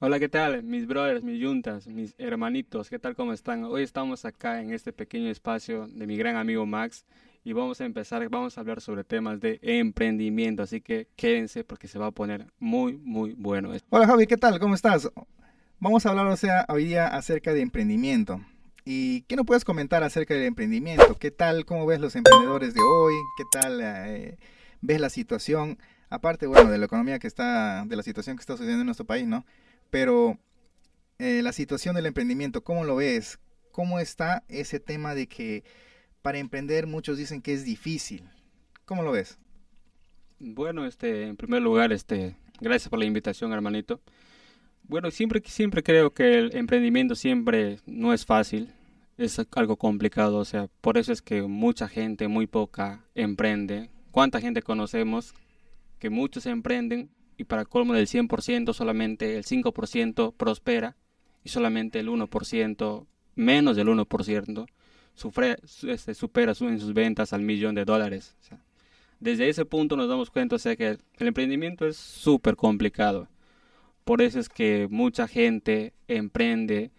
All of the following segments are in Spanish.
Hola, ¿qué tal? Mis brothers, mis yuntas, mis hermanitos, ¿qué tal? ¿Cómo están? Hoy estamos acá en este pequeño espacio de mi gran amigo Max y vamos a empezar, vamos a hablar sobre temas de emprendimiento, así que quédense porque se va a poner muy, muy bueno. Hola Javi, ¿qué tal? ¿Cómo estás? Vamos a hablar o sea, hoy día acerca de emprendimiento. ¿Y qué nos puedes comentar acerca del emprendimiento? ¿Qué tal? ¿Cómo ves los emprendedores de hoy? ¿Qué tal eh, ves la situación? Aparte, bueno, de la economía que está, de la situación que está sucediendo en nuestro país, ¿no? Pero eh, la situación del emprendimiento, ¿cómo lo ves? ¿Cómo está ese tema de que para emprender muchos dicen que es difícil? ¿Cómo lo ves? Bueno, este, en primer lugar, este, gracias por la invitación, hermanito. Bueno, siempre, siempre creo que el emprendimiento siempre no es fácil, es algo complicado, o sea, por eso es que mucha gente, muy poca, emprende. ¿Cuánta gente conocemos que muchos emprenden y para colmo del 100% solamente el 5% prospera y solamente el 1%, menos del 1%, sufre, este, supera en sus ventas al millón de dólares. desde ese punto nos damos cuenta o que el emprendimiento es súper complicado. Por eso es que mucha gente emprende.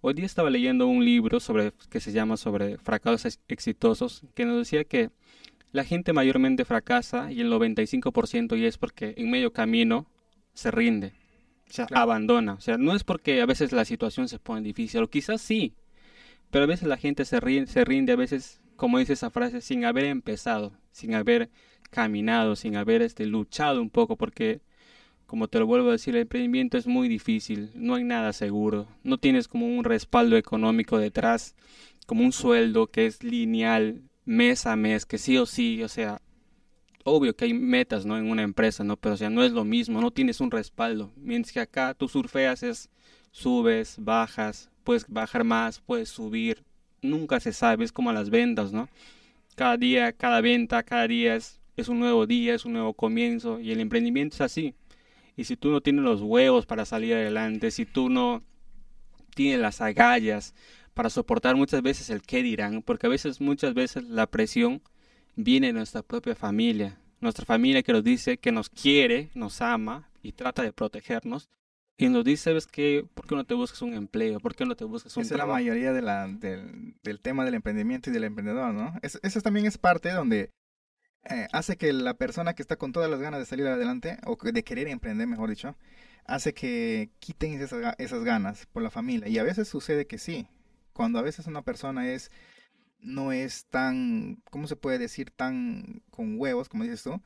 Hoy día estaba leyendo un libro sobre que se llama sobre fracasos exitosos que nos decía que la gente mayormente fracasa y el 95% y es porque en medio camino se rinde, o sea, abandona. O sea, no es porque a veces la situación se pone difícil, o quizás sí, pero a veces la gente se rinde, se rinde a veces, como dice esa frase, sin haber empezado, sin haber caminado, sin haber este, luchado un poco, porque, como te lo vuelvo a decir, el emprendimiento es muy difícil, no hay nada seguro, no tienes como un respaldo económico detrás, como un sueldo que es lineal, mes a mes, que sí o sí, o sea, obvio que hay metas, ¿no? En una empresa, ¿no? Pero o sea, no es lo mismo, no tienes un respaldo. Mientras que acá tú surfeas es subes, bajas, puedes bajar más, puedes subir, nunca se sabe, es como las ventas, ¿no? Cada día, cada venta, cada día es, es un nuevo día, es un nuevo comienzo y el emprendimiento es así. Y si tú no tienes los huevos para salir adelante, si tú no tienes las agallas para soportar muchas veces el qué dirán, porque a veces, muchas veces la presión viene de nuestra propia familia, nuestra familia que nos dice que nos quiere, nos ama y trata de protegernos. Y nos dice, ¿sabes qué? ¿Por qué no te buscas un empleo? ¿Por qué no te buscas un Esa es la mayoría de la, del, del, tema del emprendimiento y del emprendedor, ¿no? Eso también es parte donde eh, hace que la persona que está con todas las ganas de salir adelante, o de querer emprender, mejor dicho, hace que quiten esas, esas ganas por la familia. Y a veces sucede que sí, cuando a veces una persona es no es tan, ¿cómo se puede decir? Tan con huevos, como dices tú.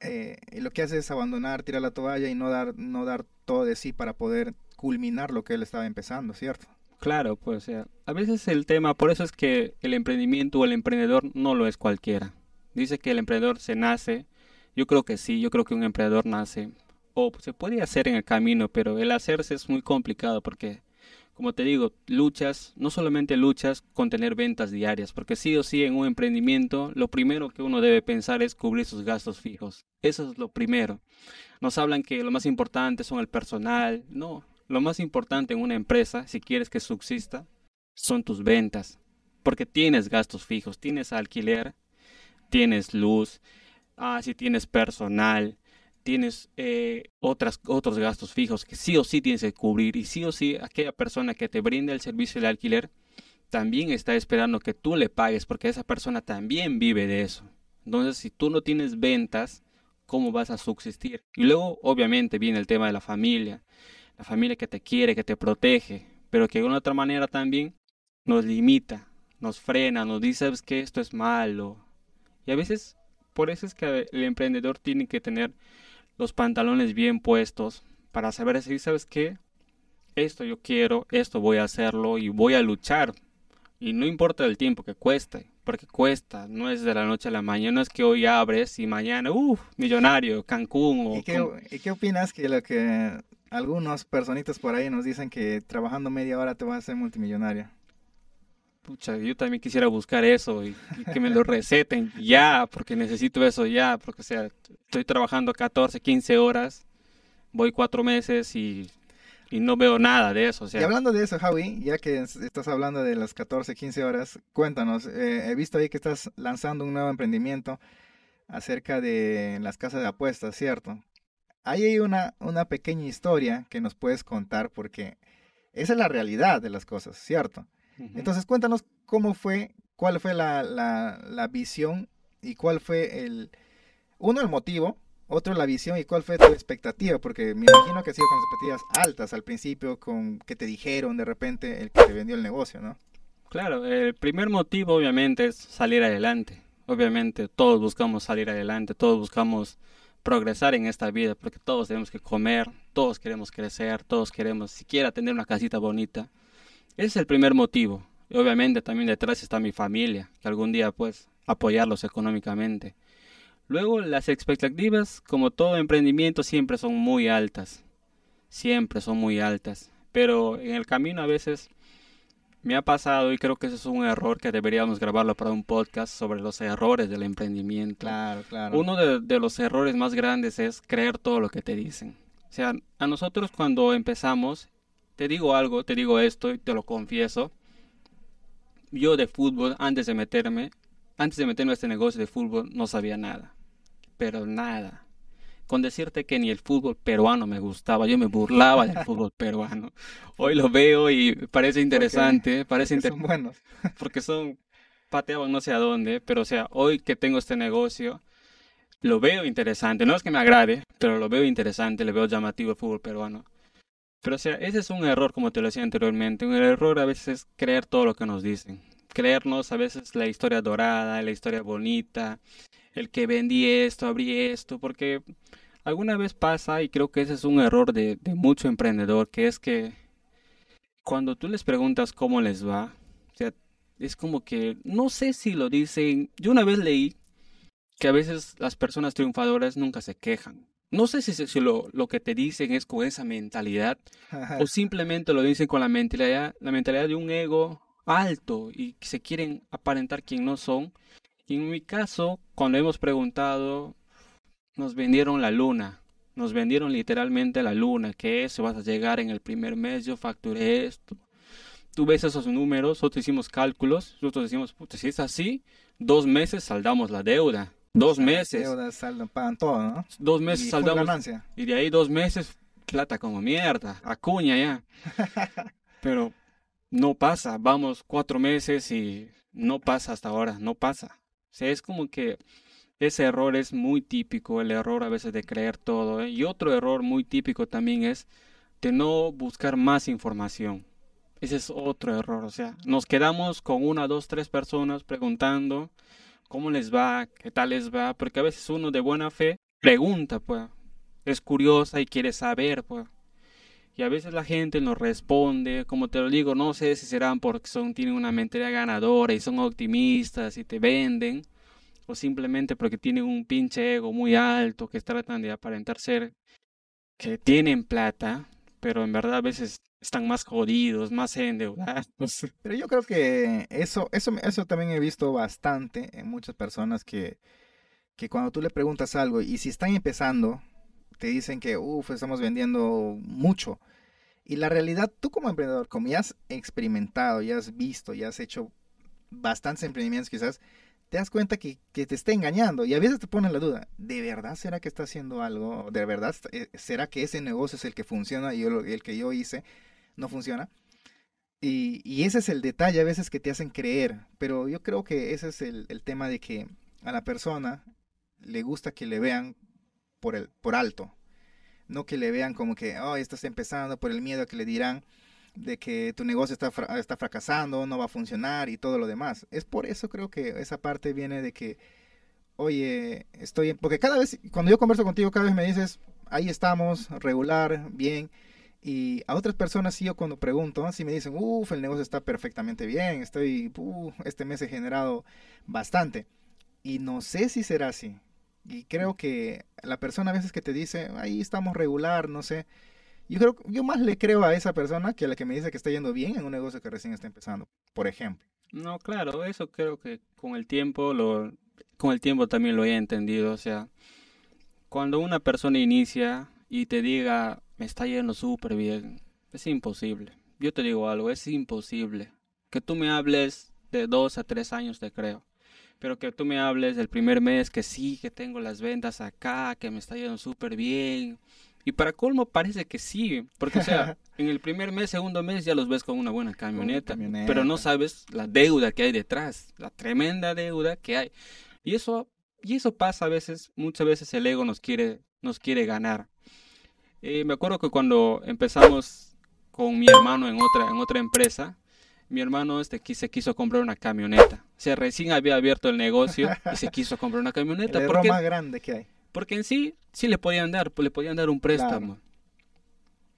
Eh, lo que hace es abandonar, tirar la toalla y no dar, no dar todo de sí para poder culminar lo que él estaba empezando, ¿cierto? Claro, pues a veces el tema, por eso es que el emprendimiento o el emprendedor no lo es cualquiera. Dice que el emprendedor se nace, yo creo que sí, yo creo que un emprendedor nace, o se puede hacer en el camino, pero el hacerse es muy complicado porque como te digo, luchas, no solamente luchas con tener ventas diarias, porque sí o sí en un emprendimiento lo primero que uno debe pensar es cubrir sus gastos fijos. Eso es lo primero. Nos hablan que lo más importante son el personal. No, lo más importante en una empresa, si quieres que subsista, son tus ventas, porque tienes gastos fijos, tienes alquiler, tienes luz, ah, si tienes personal, tienes eh, otras, otros gastos fijos que sí o sí tienes que cubrir y sí o sí aquella persona que te brinda el servicio de alquiler también está esperando que tú le pagues porque esa persona también vive de eso. Entonces, si tú no tienes ventas, ¿cómo vas a subsistir? Y luego, obviamente, viene el tema de la familia. La familia que te quiere, que te protege, pero que de una otra manera también nos limita, nos frena, nos dice que esto es malo. Y a veces, por eso es que el emprendedor tiene que tener los pantalones bien puestos para saber si sabes qué, esto yo quiero, esto voy a hacerlo y voy a luchar. Y no importa el tiempo que cueste, porque cuesta, no es de la noche a la mañana, no es que hoy abres y mañana, uff, millonario, Cancún o... ¿Y qué, ¿Y qué opinas que lo que algunos personitas por ahí nos dicen que trabajando media hora te vas a hacer multimillonario? Pucha, yo también quisiera buscar eso y, que me lo receten ya, porque necesito eso ya, porque o sea, estoy trabajando 14, 15 horas, voy cuatro meses y, y no veo nada de eso. Y hablando de eso, Javi, ya que estás hablando de las 14, 15 horas, cuéntanos, eh, he visto ahí que estás lanzando un nuevo emprendimiento acerca de las casas de apuestas, ¿cierto? ahí hay una, una pequeña historia que nos puedes contar porque esa es la realidad de las cosas, ¿cierto? Entonces cuéntanos cómo fue, cuál fue la, la, la, visión y cuál fue el, uno, el motivo, otro, la visión y cuál fue tu expectativa, porque me imagino que ha sido con expectativas altas al principio, con que te dijeron de repente el que te vendió el negocio, ¿no? Claro, el primer motivo obviamente es salir adelante. Obviamente todos buscamos salir adelante, todos buscamos progresar en esta vida, porque todos tenemos que comer, todos queremos crecer, todos queremos siquiera tener una casita bonita. Ese es el primer motivo. Y obviamente también detrás está mi familia, que algún día pues apoyarlos económicamente. Luego las expectativas, como todo emprendimiento, siempre son muy altas. Siempre son muy altas. Pero en el camino a veces me ha pasado y creo que ese es un error que deberíamos grabarlo para un podcast sobre los errores del emprendimiento. Claro, claro. Uno de, los errores más grandes es creer todo lo que te dicen. O sea, a nosotros cuando empezamos, te digo algo, te digo esto y te lo confieso. Yo de fútbol, antes de meterme, antes de meterme a este negocio de fútbol, no sabía nada. Pero nada con decirte que ni el fútbol peruano me gustaba, yo me burlaba del fútbol peruano. Hoy lo veo y parece interesante, parece interesante. Son buenos. porque son pateaban no sé a dónde, pero o sea, hoy que tengo este negocio, lo veo interesante. No es que me agrade, pero lo veo interesante, le veo llamativo el fútbol peruano. Pero o sea, ese es un error, como te lo decía anteriormente. Un error a veces es creer todo lo que nos dicen. Creernos a veces la historia dorada, la historia bonita, el que vendí esto, abrí esto, porque alguna vez pasa, y creo que ese es un error de, de mucho emprendedor, que es que cuando tú les preguntas cómo les va, o sea, es como que no sé si lo dicen. Yo una vez leí que a veces las personas triunfadoras nunca se quejan. No sé si, si lo, lo, que te dicen es con esa mentalidad o simplemente lo dicen con la mentalidad, la mentalidad de un ego alto y se quieren aparentar quien no son. Y en mi caso, cuando hemos preguntado, nos vendieron la luna. Nos vendieron literalmente la luna, que eso vas a llegar en el primer mes, yo facturé esto. Tú ves esos números, nosotros hicimos cálculos, nosotros decimos, puta, si es así, dos meses saldamos la deuda. Dos meses. Saldan, pagan todo, ¿no? Dos meses y saldamos. Ganancia. Y de ahí dos meses, plata como mierda, acuña ya. Pero no pasa, vamos cuatro meses y no pasa hasta ahora, no pasa. O sea, es como que ese error es muy típico, el error a veces de creer todo. ¿eh? Y otro error muy típico también es de no buscar más información. Ese es otro error. O sea, nos quedamos con una, dos, tres personas preguntando cómo les va, qué tal les va, porque a veces uno de buena fe pregunta, pues, es curiosa y quiere saber, pues. Y a veces la gente nos responde, como te lo digo, no sé si serán porque son, tienen una mentalidad ganadora y son optimistas y te venden, o simplemente porque tienen un pinche ego muy alto que tratan de aparentar ser que tienen plata, pero en verdad a veces están más jodidos, más endeudados. Pero yo creo que eso, eso, eso también he visto bastante en muchas personas que, que cuando tú le preguntas algo y si están empezando, te dicen que, uff, estamos vendiendo mucho. Y la realidad, tú como emprendedor, como ya has experimentado, ya has visto, ya has hecho bastantes emprendimientos quizás, te das cuenta que, te está engañando y a veces te ponen la duda, ¿de verdad será que está haciendo algo? ¿De verdad eh, será que ese negocio es el que funciona y el que yo hice no funciona? Y, ese es el detalle a veces que te hacen creer, pero yo creo que ese es el, el tema de que a la persona le gusta que le vean por, el, por alto, no que le vean como que, oh, estás empezando por el miedo que le dirán, de que tu negocio está, está fracasando, no va a funcionar y todo lo demás. Es por eso creo que esa parte viene de que, oye, estoy, porque cada vez, cuando yo converso contigo, cada vez me dices, ahí estamos, regular, bien. Y a otras personas sí yo cuando pregunto, si me dicen, uff, el negocio está perfectamente bien, estoy, este mes he generado bastante. Y no sé si será así. Y creo que la persona a veces que te dice, ahí estamos regular, no sé, yo creo yo más le creo a esa persona que a la que me dice que está yendo bien en un negocio que recién está empezando, por ejemplo. No, claro, eso creo que con el tiempo lo con el tiempo también lo he entendido, o sea, cuando una persona inicia y te diga, "Me está yendo súper bien", es imposible. Yo te digo algo, es imposible. Que tú me hables de dos a tres años te creo. pero que tú me hables del primer mes que sí, que tengo las ventas acá, que me está yendo súper bien. Y para colmo parece que sí, porque o sea, en el primer mes, segundo mes ya los ves con una buena camioneta, camioneta. pero no sabes la deuda que hay detrás, la tremenda deuda que hay. Y eso y eso pasa a veces, muchas veces el ego nos quiere nos quiere ganar. Eh, me acuerdo que cuando empezamos con mi hermano en otra en otra empresa, mi hermano este se quiso comprar una camioneta. O sea, recién había abierto el negocio y se quiso comprar una camioneta. El porque, más grande que hay. porque en sí, sí le podían dar, pues le podían dar un préstamo.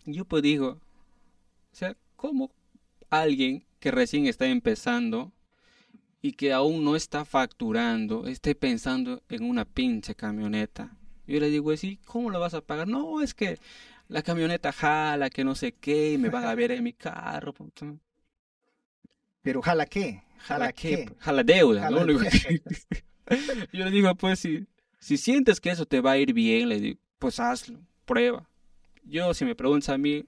Y Yo pues digo, o sea, ¿cómo alguien que recién está empezando y que aún no está facturando, esté pensando en una pinche camioneta? Yo le digo, sí, ¿cómo lo vas a pagar? No, es que la camioneta jala, que no sé qué, y me van a ver en mi carro. Pero jala qué? Jala qué, jala deuda, Jala ¿no? Qué. Yo le digo, pues si, si sientes que eso te va a ir bien, le digo, pues hazlo, prueba. Yo, si me preguntas a mí,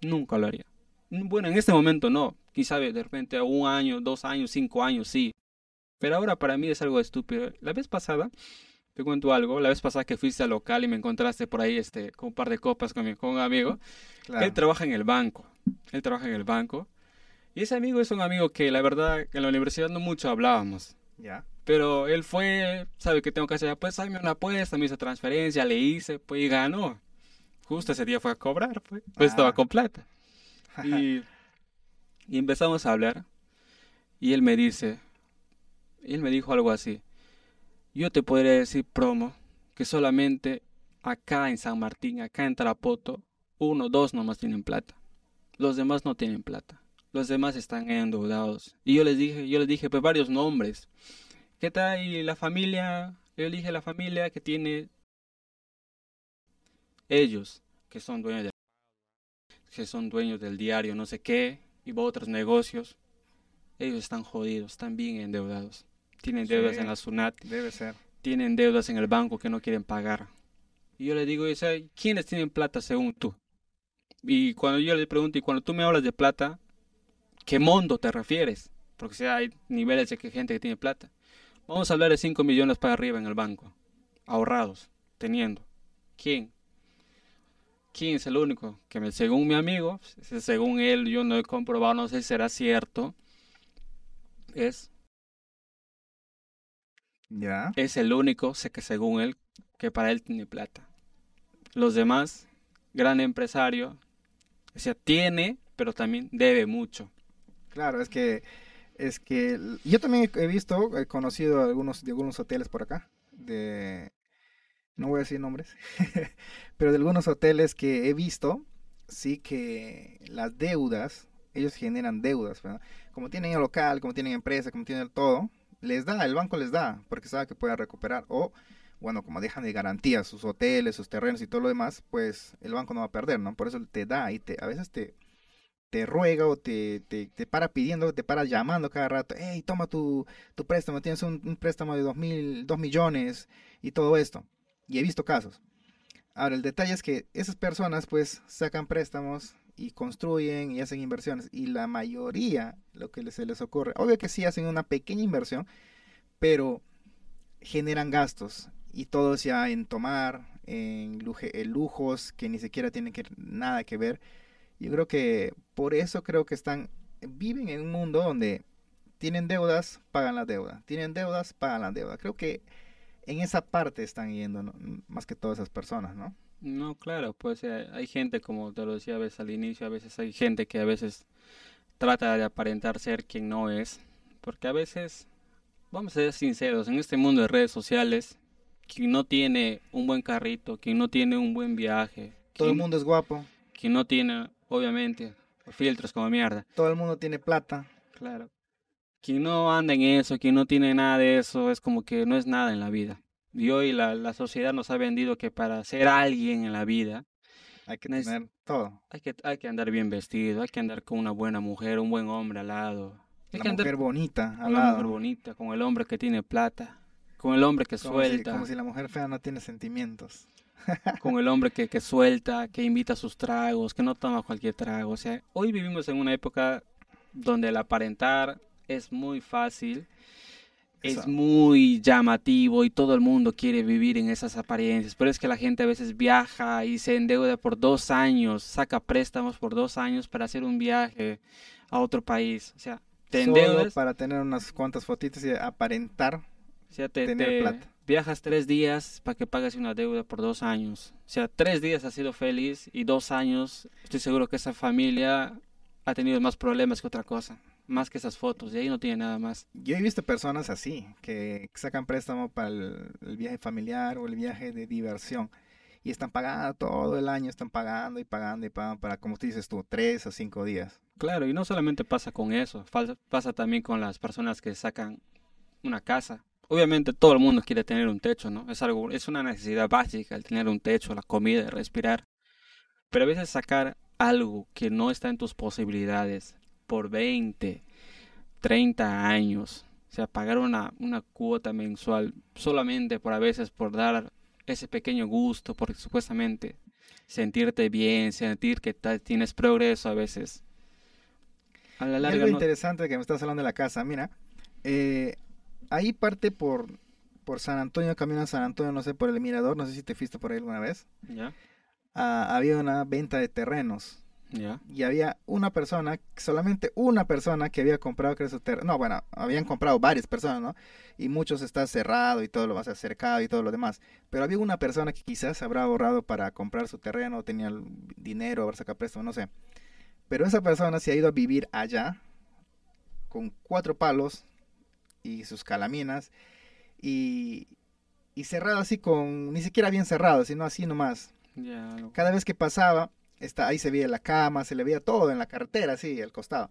nunca lo haría. Bueno, en este momento no. Quizá de repente a un año, dos años, cinco años, sí. Pero ahora para mí es algo estúpido. La vez pasada, te cuento algo, la vez pasada que fuiste al local y me encontraste por ahí este, con un par de copas con, mi, con un amigo, Claro. él trabaja en el banco. Él trabaja en el banco. Y ese amigo es un amigo que la verdad en la universidad no mucho hablábamos. Ya. Pero él fue, sabe que tengo que hacer, pues hazme una apuesta, me hizo transferencia, le hice, pues y ganó. Justo ese día fue a cobrar, pues, pues Ah. estaba con plata. Y, y empezamos a hablar. Y él me dice, y él me dijo algo así. Yo te podría decir, promo, que solamente acá en San Martín, acá en Tarapoto, uno, dos nomás tienen plata. Los demás no tienen plata. Los demás están endeudados. Y yo les dije, yo les dije, pues varios nombres. ¿Qué tal? Y la familia, yo dije la familia que tiene ellos, que son dueños de que son dueños del diario, no sé qué, y otros negocios, ellos están jodidos, están bien endeudados. Tienen deudas en la SUNAT, Debe ser. tienen deudas en el banco que no quieren pagar. Y yo le digo, ¿quiénes tienen plata según tú? Y cuando yo le pregunto, y cuando tú me hablas de plata, ¿qué mundo te refieres? Porque sea, hay niveles de que gente que tiene plata. Vamos a hablar de 5 millones para arriba en el banco, ahorrados, teniendo. ¿Quién? ¿Quién es el único? Que me, según mi amigo, se- según él, yo no he comprobado, no sé si será cierto, es Ya. es el único, sé que según él, que para él tiene plata. Los demás, gran empresario, o sea, tiene, pero también debe mucho. Claro, es que es que yo también he visto, he conocido algunos de algunos hoteles por acá de no voy a decir nombres, pero de algunos hoteles que he visto, sí que las deudas, ellos generan deudas, ¿verdad? Como tienen el local, como tienen empresa, como tienen todo, les da, el banco les da, porque sabe que pueden recuperar o bueno, como dejan de garantía sus hoteles, sus terrenos y todo lo demás, pues el banco no va a perder, ¿no? Por eso te da y te a veces te te ruega o te, te, te para pidiendo, te para llamando cada rato, hey, toma tu, tu préstamo, tienes un, un préstamo de dos mil, dos millones y todo esto. Y he visto casos. Ahora, el detalle es que esas personas pues sacan préstamos y construyen y hacen inversiones y la mayoría lo que se les ocurre, obvio que sí hacen una pequeña inversión, pero generan gastos y todo ya en tomar, en, lujos que ni siquiera tienen que, nada que ver. Yo creo que por eso creo que están, viven en un mundo donde tienen deudas, pagan la deuda, tienen deudas, pagan la deuda. Creo que en esa parte están yendo ¿no? más que todas esas personas, ¿no? No, claro, pues eh, hay gente, como te lo decía a veces al inicio, a veces hay gente que a veces trata de aparentar ser quien no es, porque a veces, vamos a ser sinceros, en este mundo de redes sociales, quien no tiene un buen carrito, quien no tiene un buen viaje, Todo el mundo es guapo, quien no tiene, obviamente, filtros como mierda, todo el mundo tiene plata. claro, quien no anda en eso, quien no tiene nada de eso, es como que no es nada en la vida. Y hoy la, la sociedad nos ha vendido que para ser alguien en la vida, Hay que tener todo. Hay que, hay que andar bien vestido, hay que andar con una buena mujer, un buen hombre al lado. Hay Una que andar mujer bonita al lado. mujer bonita, con el hombre que tiene plata, con el hombre que Como si, suelta, como si la mujer fea no tiene sentimientos. con el hombre que, que suelta, que invita sus tragos, que no toma cualquier trago. O sea, hoy vivimos en una época donde el aparentar es muy fácil. Es muy llamativo y todo el mundo quiere vivir en esas apariencias. Pero es que la gente a veces viaja y se endeuda por dos años, saca préstamos por dos años para hacer un viaje a otro país. O sea, te endeudas. para tener unas cuantas fotitos y aparentar o sea, tener plata. Viajas tres días para que pagues una deuda por dos años. O sea, tres días has sido feliz y dos años estoy seguro que esa familia ha tenido más problemas que otra cosa más que esas fotos, y ahí no tiene nada más. Yo he visto personas así, que sacan préstamo para el, viaje familiar o el viaje de diversión, y están pagando todo el año, están pagando y pagando y pagando para, como tú dices tú, tres o cinco días. Claro, y no solamente pasa con eso, pasa también con las personas que sacan una casa. Obviamente todo el mundo quiere tener un techo, ¿no? Es algo, es una necesidad básica el tener un techo, la comida, respirar. Pero a veces sacar algo que no está en tus posibilidades por 20, 30 años. O sea, pagar una, una cuota mensual solamente por a veces por dar ese pequeño gusto, porque supuestamente sentirte bien, sentir que tienes progreso a veces. A la larga, algo interesante que me estás hablando de la casa, mira, eh, ahí parte por, por San Antonio, camino a San Antonio, no sé, por el Mirador, no sé si te fuiste por ahí alguna vez. Ya. Ah, había una venta de terrenos. Y había una persona, solamente una persona que había comprado, terreno. No, bueno, habían comprado varias personas, ¿no? Y muchos está cerrado y todo lo más acercado y todo lo demás. Pero había una persona que quizás habrá ahorrado para comprar su terreno, tenía dinero, habrá sacado préstamo, no sé. Pero esa persona se ha ido a vivir allá con cuatro palos y sus calaminas y, y cerrado así con, ni siquiera bien cerrado, sino así nomás. Cada vez que pasaba, ahí se veía la cama, se le veía todo en la carretera, así, al costado.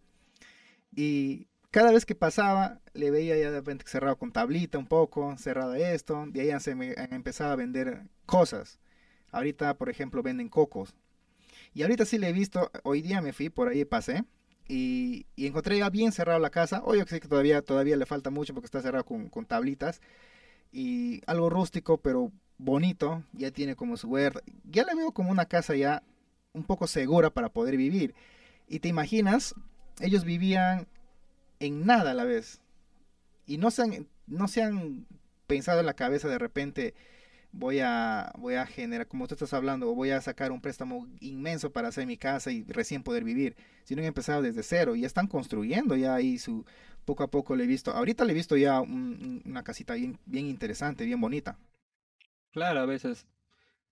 Y cada vez que pasaba, le veía ya de repente cerrado con tablita un poco, cerrado esto, de ahí se me empezaba a vender cosas. Ahorita, por ejemplo, venden cocos. Y ahorita sí le he visto, hoy día me fui, por ahí pasé, y, encontré ya bien cerrado la casa. Hoy yo sé que todavía, todavía le falta mucho porque está cerrado con, con tablitas. Y algo rústico, pero bonito, ya tiene como su huerta. Ya le veo como una casa ya un poco segura para poder vivir. Y te imaginas, ellos vivían en nada a la vez. Y no se han, no se han pensado en la cabeza de repente, voy a, voy a generar, como tú estás hablando, voy a sacar un préstamo inmenso para hacer mi casa y recién poder vivir, sino han empezado desde cero y están construyendo ya ahí su, poco a poco le he visto, ahorita le he visto ya una casita bien, bien interesante, bien bonita. Claro, a veces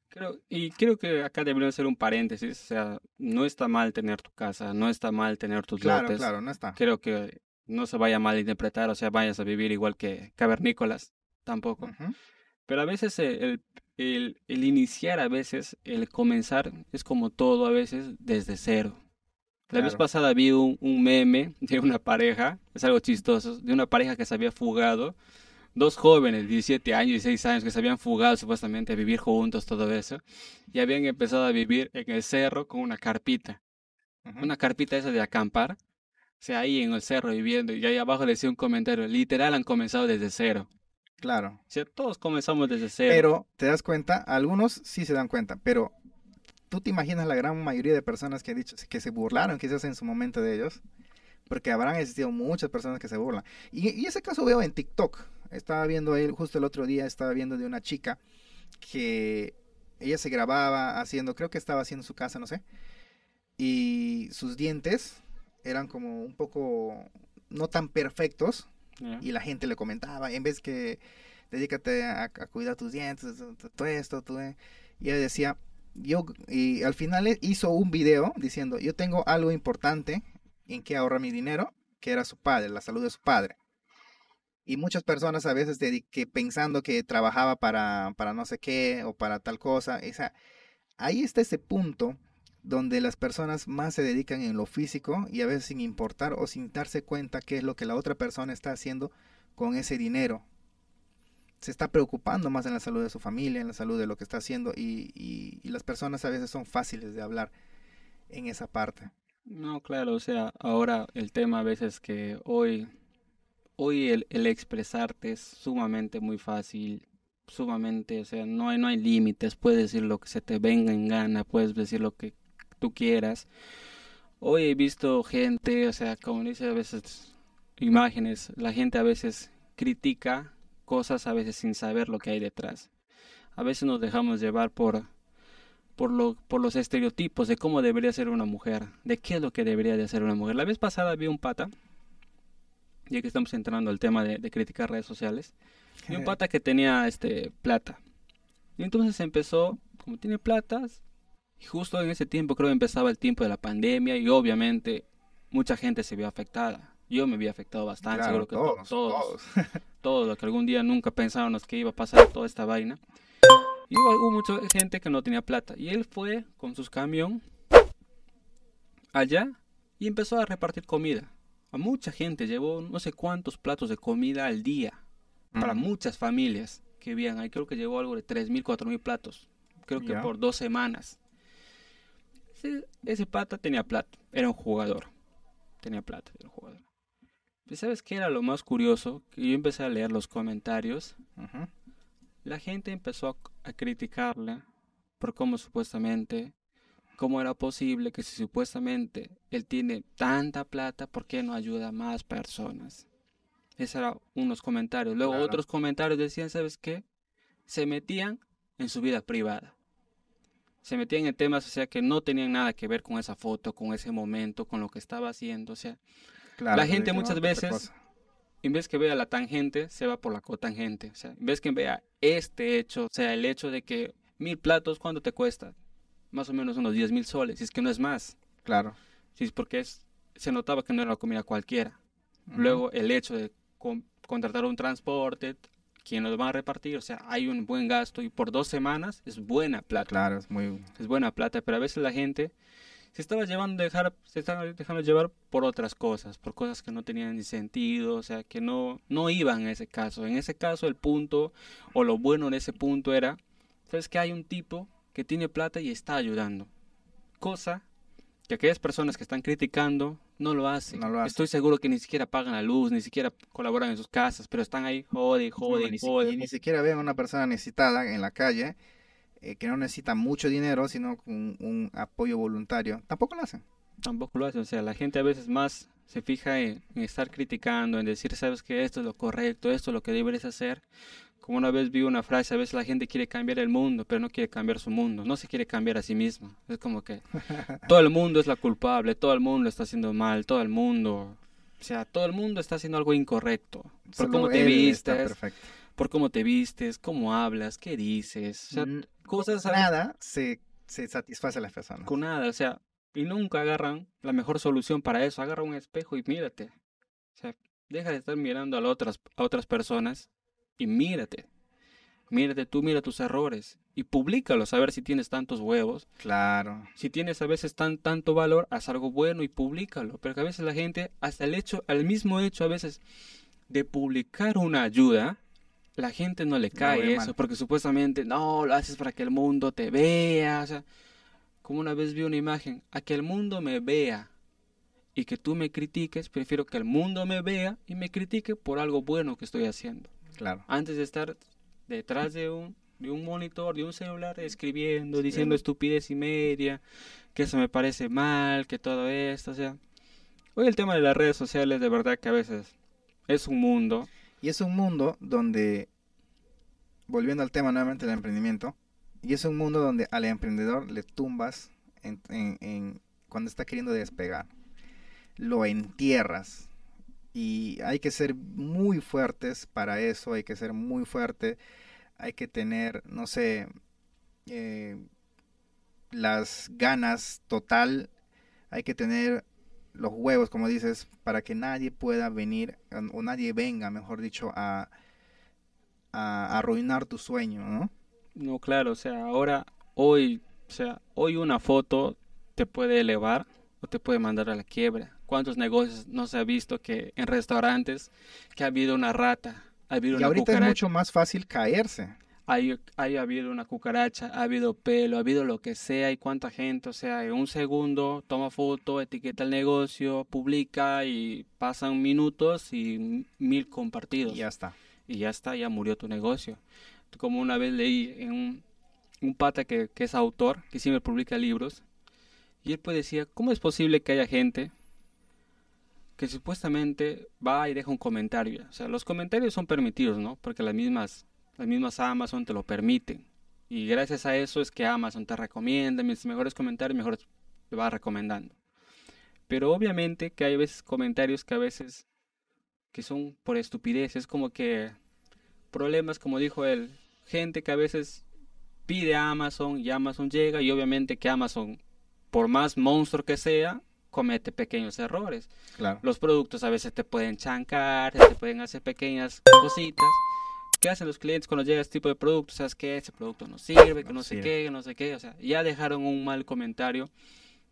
Creo, y creo que acá debería ser un paréntesis, o sea, no está mal tener tu casa, no está mal tener tus claro, lotes. Claro, no está. Creo que no se vaya mal interpretar, o sea, vayas a vivir igual que cavernícolas, tampoco. Pero a veces el, el, el, iniciar, a veces, el comenzar, es como todo, a veces, desde cero. La vez pasada vi un, un meme de una pareja, es algo chistoso, de una pareja que se había fugado dos jóvenes, 17 años, y 16 años, que se habían fugado supuestamente a vivir juntos, todo eso, y habían empezado a vivir en el cerro con una carpita. Una carpita esa de acampar. O sea, ahí en el cerro viviendo, y ahí abajo le decía un comentario, literal han comenzado desde cero. Claro. O sea, todos comenzamos desde cero. Pero, ¿te das cuenta? Algunos sí se dan cuenta, pero ¿tú te imaginas la gran mayoría de personas que han dicho que se burlaron quizás en su momento de ellos? Porque habrán existido muchas personas que se burlan. Y, y ese caso veo en TikTok. Estaba viendo él, justo el otro día, estaba viendo de una chica que ella se grababa haciendo, creo que estaba haciendo su casa, no sé. Y sus dientes eran como un poco no tan perfectos. Y la gente le comentaba, en vez que dedícate a, cuidar tus dientes, todo esto, todo. Eh". Y ella decía, yo, y al final hizo un video diciendo, yo tengo algo importante en que ahorrar mi dinero, que era su padre, la salud de su padre. Y muchas personas a veces que pensando que trabajaba para, para no sé qué o para tal cosa. Esa, ahí está ese punto donde las personas más se dedican en lo físico y a veces sin importar o sin darse cuenta qué es lo que la otra persona está haciendo con ese dinero. Se está preocupando más en la salud de su familia, en la salud de lo que está haciendo y, y, y las personas a veces son fáciles de hablar en esa parte. No, claro, o sea, ahora el tema a veces que hoy hoy el, el, expresarte es sumamente muy fácil, sumamente, o sea, no hay, no hay límites, puedes decir lo que se te venga en gana, puedes decir lo que tú quieras. Hoy he visto gente, o sea, como dice a veces imágenes, la gente a veces critica cosas a veces sin saber lo que hay detrás. A veces nos dejamos llevar por, por, lo, por los estereotipos de cómo debería ser una mujer, de qué es lo que debería de ser una mujer. La vez pasada vi un pata, ya que estamos entrando al tema de, de criticar redes sociales, vi un pata que tenía este plata. Y entonces empezó, como tiene plata, y justo en ese tiempo creo que empezaba el tiempo de la pandemia y obviamente mucha gente se vio afectada. Yo me vi afectado bastante, Claro, seguro que todos, todos, todos. todos los que algún día nunca pensábamos que iba a pasar toda esta vaina. Y hubo, hubo mucha gente que no tenía plata. Y él fue con sus camión allá y empezó a repartir comida. A mucha gente llevó no sé cuántos platos de comida al día para muchas familias que vivían ahí. Creo que llevó algo de 3.000, 4.000 platos. Creo que por dos semanas. Ese, ese pata tenía plata. Era un jugador. Tenía plata, era un jugador. ¿Y sabes qué era lo más curioso? Que yo empecé a leer los comentarios. La gente empezó a, a criticarle por cómo supuestamente, cómo era posible que si supuestamente él tiene tanta plata, ¿por qué no ayuda a más personas? Esos eran unos comentarios. Luego Claro. otros comentarios decían, ¿sabes qué? Se metían en su vida privada. Se metían en temas, o sea, que no tenían nada que ver con esa foto, con ese momento, con lo que estaba haciendo. O sea, Claro, La gente muchas veces en vez que vea la tangente, se va por la cotangente. O sea, en vez que vea este hecho, o sea, el hecho de que mil platos, ¿cuánto te cuesta? Más o menos unos 10 mil soles, si es que no es más. Claro. Si es porque es, se notaba que no era comida cualquiera. Ujú. Luego, el hecho de con- contratar un transporte, quien los va a repartir, o sea, hay un buen gasto y por dos semanas es buena plata. Claro, es muy... Es buena plata, pero a veces la gente se estaba llevando dejar se estaba dejando llevar por otras cosas, por cosas que no tenían ni sentido, o sea, que no no iban en ese caso. En ese caso el punto o lo bueno de ese punto era, sabes que hay un tipo que tiene plata y está ayudando. Cosa que aquellas personas que están criticando no lo hacen. No lo hacen. Estoy seguro que ni siquiera pagan la luz, ni siquiera colaboran en sus casas, pero están ahí, jode, jode, ni, si- jode. y ni siquiera ven a una persona necesitada en la calle eh, que no necesita mucho dinero, sino con un apoyo voluntario. Tampoco lo hacen. Tampoco lo hacen, o sea, la gente a veces más se fija en, en estar criticando, en decir, sabes que esto es lo correcto, esto es lo que deberes hacer. Como una vez vi una frase, a veces la gente quiere cambiar el mundo, pero no quiere cambiar su mundo, no se quiere cambiar a sí misma. Es como que todo el mundo es la culpable, todo el mundo está haciendo mal, todo el mundo, o sea, todo el mundo está haciendo algo incorrecto. Por Solo cómo te vistes, por cómo te vistes, cómo hablas, qué dices, o sea, Mm, cosas nada se, se satisface a las personas. con nada, o sea, y nunca agarran la mejor solución para eso. Agarra un espejo y mírate. O sea, deja de estar mirando a, otras, a otras personas y mírate. Mírate tú, mira tus errores y públicalos a ver si tienes tantos huevos. Claro. Si tienes a veces tan tanto valor, haz algo bueno y públicalo. Pero que a veces la gente, hasta el hecho, al mismo hecho a veces de publicar una ayuda, la gente no le cae eso, porque supuestamente no, lo haces para que el mundo te vea. O sea, como una vez vi una imagen, a que el mundo me vea y que tú me critiques, prefiero que el mundo me vea y me critique por algo bueno que estoy haciendo Claro. antes de estar detrás de un, de un monitor, de un celular, escribiendo, diciendo estupidez y media, que eso me parece mal, que todo esto, o sea. Hoy el tema de las redes sociales, de verdad que a veces es un mundo. Y es un mundo donde, volviendo al tema nuevamente del emprendimiento, y es un mundo donde al emprendedor le tumbas en, en- en- cuando está queriendo despegar. Lo entierras. Y hay que ser muy fuertes para eso, hay que ser muy fuerte, hay que tener, no sé, eh, las ganas total, hay que tener los huevos, como dices, para que nadie pueda venir, o nadie venga, mejor dicho, a, a arruinar tu sueño, ¿no? No, claro, o sea, ahora, hoy, o sea, hoy una foto te puede elevar o te puede mandar a la quiebra. ¿Cuántos negocios no se ha visto que en restaurantes que ha habido una rata, ha habido Y una ahorita es mucho más fácil caerse. hay, hay habido una cucaracha, ha habido pelo, ha habido lo que sea y cuánta gente, o sea, en un segundo toma foto, etiqueta el negocio, publica y pasan minutos y mil compartidos. Y ya está. Y ya está, ya murió tu negocio. Como una vez leí en un, un pata que, que es autor, que siempre publica libros, y él pues decía, ¿cómo es posible que haya gente que supuestamente va y deja un comentario. O sea, los comentarios son permitidos, ¿no? Porque las mismas, las mismas Amazon te lo permiten. Y gracias a eso es que Amazon te recomienda, mis mejores comentarios, mejor te va recomendando. Pero obviamente que hay veces comentarios que a veces que son por estupidez, es como que problemas, como dijo él, gente que a veces pide a Amazon y Amazon llega y obviamente que Amazon, por más monstruo que sea, comete pequeños errores. Claro. Los productos a veces te pueden chancar, te pueden hacer pequeñas cositas. ¿Qué hacen los clientes cuando llega este tipo de productos? ¿Sabes qué? Ese producto no sirve, que no, sé qué, que no sé qué. O sea, ya dejaron un mal comentario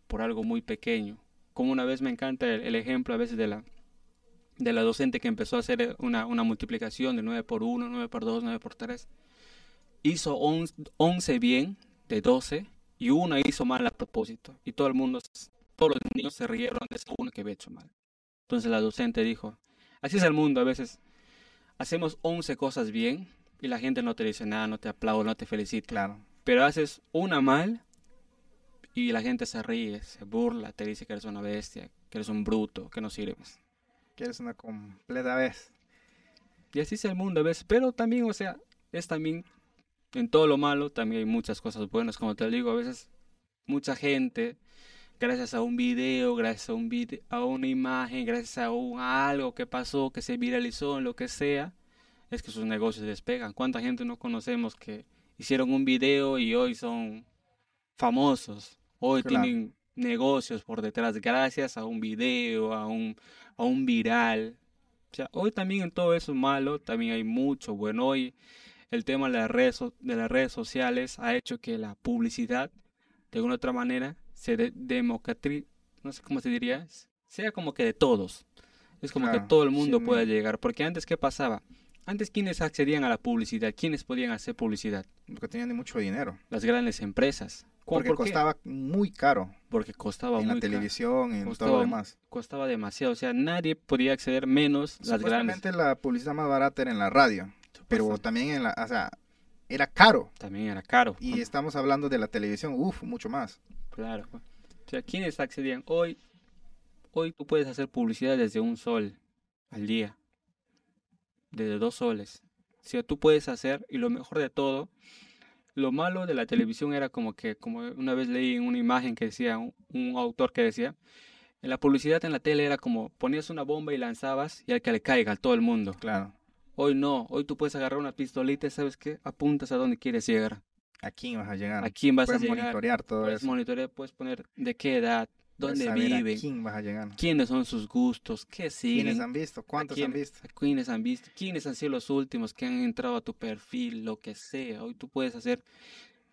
por algo muy pequeño. Como una vez me encanta el, ejemplo a veces de la, de la docente que empezó a hacer una, una multiplicación de 9 por 1, 9 por 2, 9 por 3 hizo 11 bien de 12 y una hizo mal a propósito. Y todo el mundo, todos los niños se rieron de esa una que había hecho mal. Entonces la docente dijo, así es el mundo a veces. Hacemos 11 cosas bien y la gente no te dice nada, no te aplaude, no te felicita. Claro. Pero haces una mal y la gente se ríe, se burla, te dice que eres una bestia, que eres un bruto, que no sirves. Que eres una completa vez. Y así es el mundo a veces. Pero también, o sea, es también en todo lo malo también hay muchas cosas buenas, como te digo, a veces mucha gente, gracias a un video, gracias a un video, a una imagen, gracias a, un, algo que pasó, que se viralizó, en lo que sea, es que sus negocios despegan. ¿Cuánta gente no conocemos que hicieron un video y hoy son famosos? Hoy tienen negocios por detrás gracias a un video, a un, a un viral. O sea, hoy también en todo eso malo, también hay mucho bueno. Hoy el tema de las redes, de las redes sociales ha hecho que la publicidad, de alguna otra manera, se de no sé cómo se diría, sea como que de todos. Es como que todo el mundo pueda llegar. Porque antes, ¿qué pasaba? Antes, ¿quiénes accedían a la publicidad? ¿Quiénes podían hacer publicidad? Los que tenían mucho dinero. Las grandes empresas. Porque costaba muy caro. Porque costaba en muy la televisión, y en todo lo demás. Costaba demasiado. O sea, nadie podía acceder menos las grandes. la publicidad más barata era en la radio pero también en la, o sea, era caro. También era caro. Y estamos hablando de la televisión, uff, mucho más. Claro. O sea, ¿quiénes accedían? Hoy, hoy tú puedes hacer publicidad desde un sol al día. Desde dos soles. O sea, tú puedes hacer, y lo mejor de todo, lo malo de la televisión era como que, como una vez leí en una imagen que decía, un, un autor que decía, en la publicidad en la tele era como ponías una bomba y lanzabas y al que le caiga a todo el mundo. Claro. Hoy no, hoy tú puedes agarrar una pistolita y sabes qué, apuntas a dónde quieres llegar. ¿A quién vas a llegar? ¿A quién vas a llegar? monitorear todo puedes monitorear, puedes poner de qué edad, dónde vive, a quién vas a llegar. quiénes son sus gustos, qué siguen. ¿Quiénes han visto? ¿Cuántos han visto? ¿Quiénes han visto? ¿Quiénes han sido los últimos que han entrado a tu perfil? Lo que sea. Hoy tú puedes hacer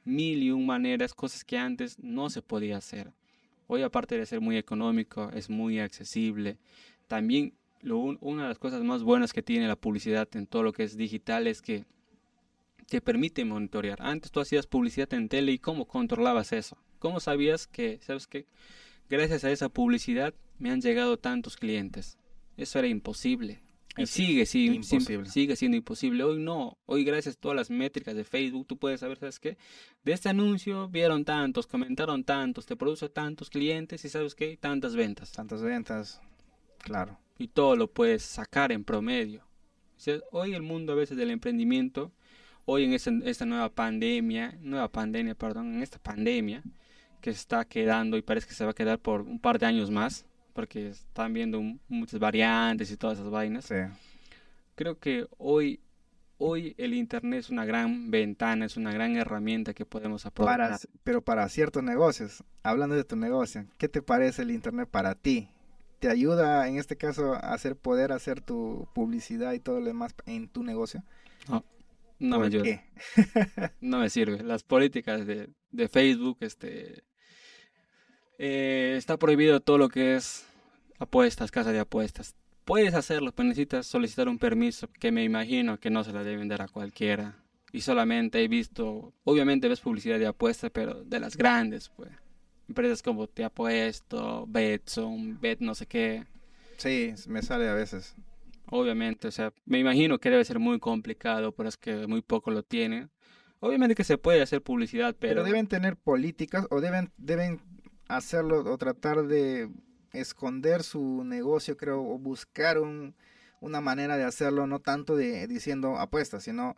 mil y un maneras, cosas que antes no se podía hacer. Hoy aparte de ser muy económico, es muy accesible. También una de las cosas más buenas que tiene la publicidad en todo lo que es digital es que te permite monitorear. Antes tú hacías publicidad en tele y cómo controlabas eso. ¿Cómo sabías que, sabes que gracias a esa publicidad me han llegado tantos clientes? Eso era imposible. Y sigue, sigue, sigue siendo imposible. Hoy no. Hoy gracias a todas las métricas de Facebook tú puedes saber, ¿sabes qué? De este anuncio vieron tantos, comentaron tantos, te produce tantos clientes y ¿sabes qué? Tantas ventas. Tantas ventas, claro y todo lo puedes sacar en promedio. hoy el mundo a veces del emprendimiento, hoy en esta, nueva pandemia, nueva pandemia, perdón, en esta pandemia que se está quedando y parece que se va a quedar por un par de años más, porque están viendo muchas variantes y todas esas vainas. Creo que hoy hoy el internet es una gran ventana, es una gran herramienta que podemos aprovechar. pero para ciertos negocios, hablando de tu negocio, ¿qué te parece el internet para ti? te ayuda en este caso a hacer poder hacer tu publicidad y todo lo demás en tu negocio? No, no me ayuda. no me sirve. Las políticas de, de Facebook, este, eh, está prohibido todo lo que es apuestas, casa de apuestas. Puedes hacerlo, pero necesitas solicitar un permiso que me imagino que no se la deben dar a cualquiera. Y solamente he visto, obviamente ves publicidad de apuestas, pero de las grandes, pues empresas como Te Apuesto, Betson, Bet no sé qué. Sí, me sale a veces. Obviamente, o sea, me imagino que debe ser muy complicado, pero es que muy poco lo tienen. Obviamente que se puede hacer publicidad, pero... Pero deben tener políticas o deben, deben hacerlo o tratar de esconder su negocio, creo, o buscar un, una manera de hacerlo, no tanto de diciendo apuestas, sino